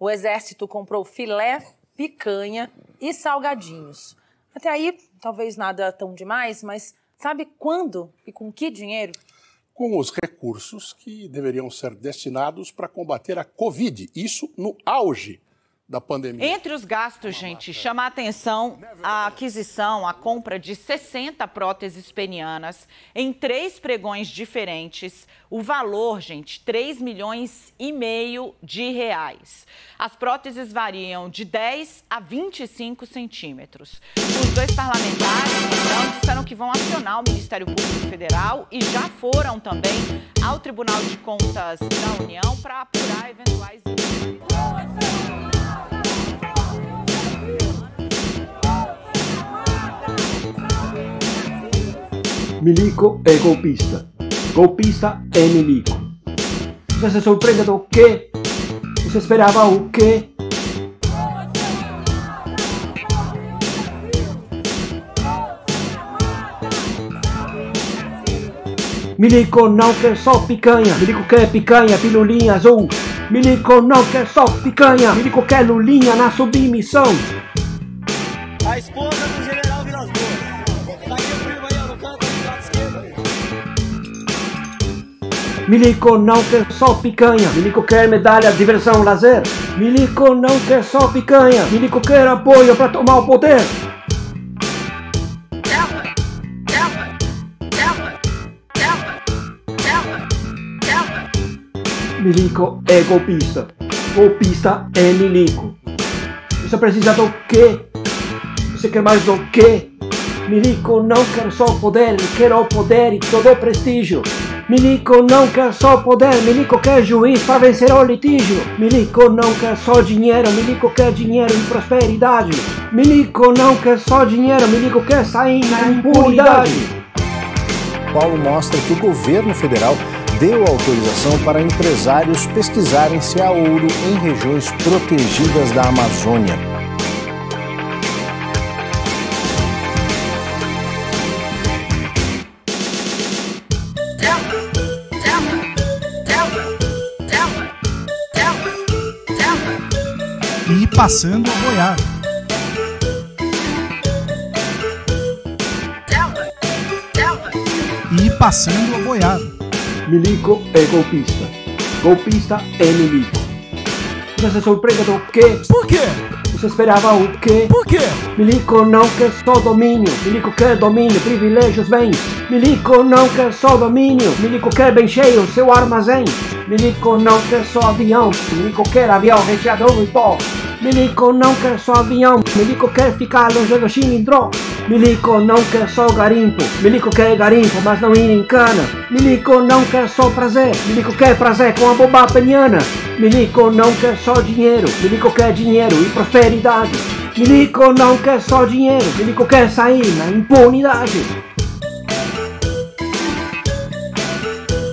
O Exército comprou filé, picanha e salgadinhos. Até aí, talvez nada tão demais, mas sabe quando e com que dinheiro? Com os recursos que deveriam ser destinados para combater a Covid, isso no auge da pandemia. Entre os gastos, gente, chama a atenção a aquisição, a compra de 60 próteses penianas em três pregões diferentes. O valor, gente, 3 milhões e meio de reais. As próteses variam de 10 a 25 centímetros. Os dois parlamentares, então, disseram que vão acionar o Ministério Público Federal e já foram também ao Tribunal de Contas da União para apurar eventuais Milico è golpista. Golpista è Milico. Você se surpreende do quê? Você esperava o quê? Milico não quer só picanha, Milico quer picanha, pilulinha azul. Milico não quer só picanha, Milico quer lulinha na submissão. A esposa do general Milico não quer só picanha, Milico quer medalha, diversão, lazer. Milico não quer só picanha, Milico quer apoio para tomar o poder. Milico é golpista. Golpista é Milico. Você precisa do quê? Você quer mais do quê? Milico não quer só poder, quer o poder e todo o prestígio. Milico não quer só poder, Milico quer juiz para vencer o litígio. Milico não quer só dinheiro, Milico quer dinheiro e prosperidade. Milico não quer só dinheiro, Milico quer sair na impunidade. Paulo mostra que o governo federal deu autorização para empresários pesquisarem se há ouro em regiões protegidas da Amazônia. Passando a boiada. E passando a boiada. Milico é golpista. Golpista é Milico. Você se surpreende do quê? Por quê? Você esperava o quê? Por quê? Milico não quer só domínio, Milico quer domínio, privilégios, bens. Milico não quer só domínio, Milico quer bem cheio seu armazém. Milico não quer só avião, Milico quer avião recheado e pó. Milico não quer só avião, Milico quer ficar longe do cilindro. Milico não quer só garimpo, Milico quer garimpo, mas não ir em cana. Milico não quer só prazer, Milico quer prazer com a boba peniana. Milico não quer só dinheiro, Milico quer dinheiro e prosperidade. Milico não quer só dinheiro, Milico quer sair na impunidade.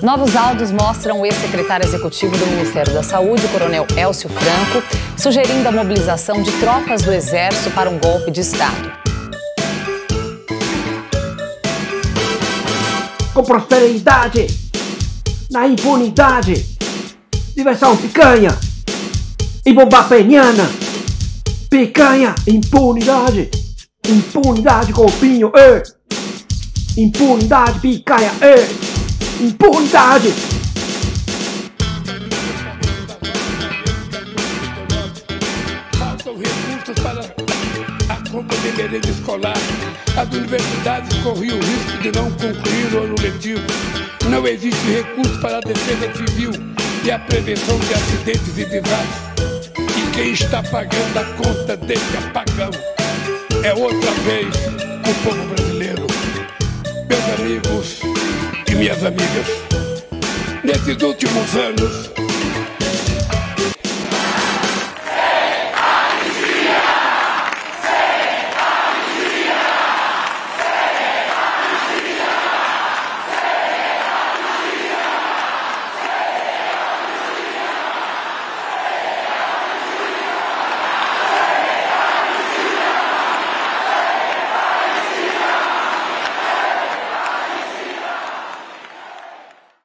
Novos áudios mostram o ex-secretário executivo do Ministério da Saúde, coronel Elcio Franco, sugerindo a mobilização de tropas do Exército para um golpe de Estado. Com prosperidade, na impunidade, diversão picanha e bomba peniana. Picanha, impunidade, impunidade, golpinho, ê. Impunidade, picanha, ê. Impunidade. Faltam recursos para a compra de merenda escolar. As universidades corriam o risco de não concluir o ano letivo. Não existe recurso para a defesa civil e a prevenção de acidentes e desastres. E quem está pagando a conta desse apagão é outra vez o povo brasileiro. Meus amigos minhas amigas, nesses últimos anos,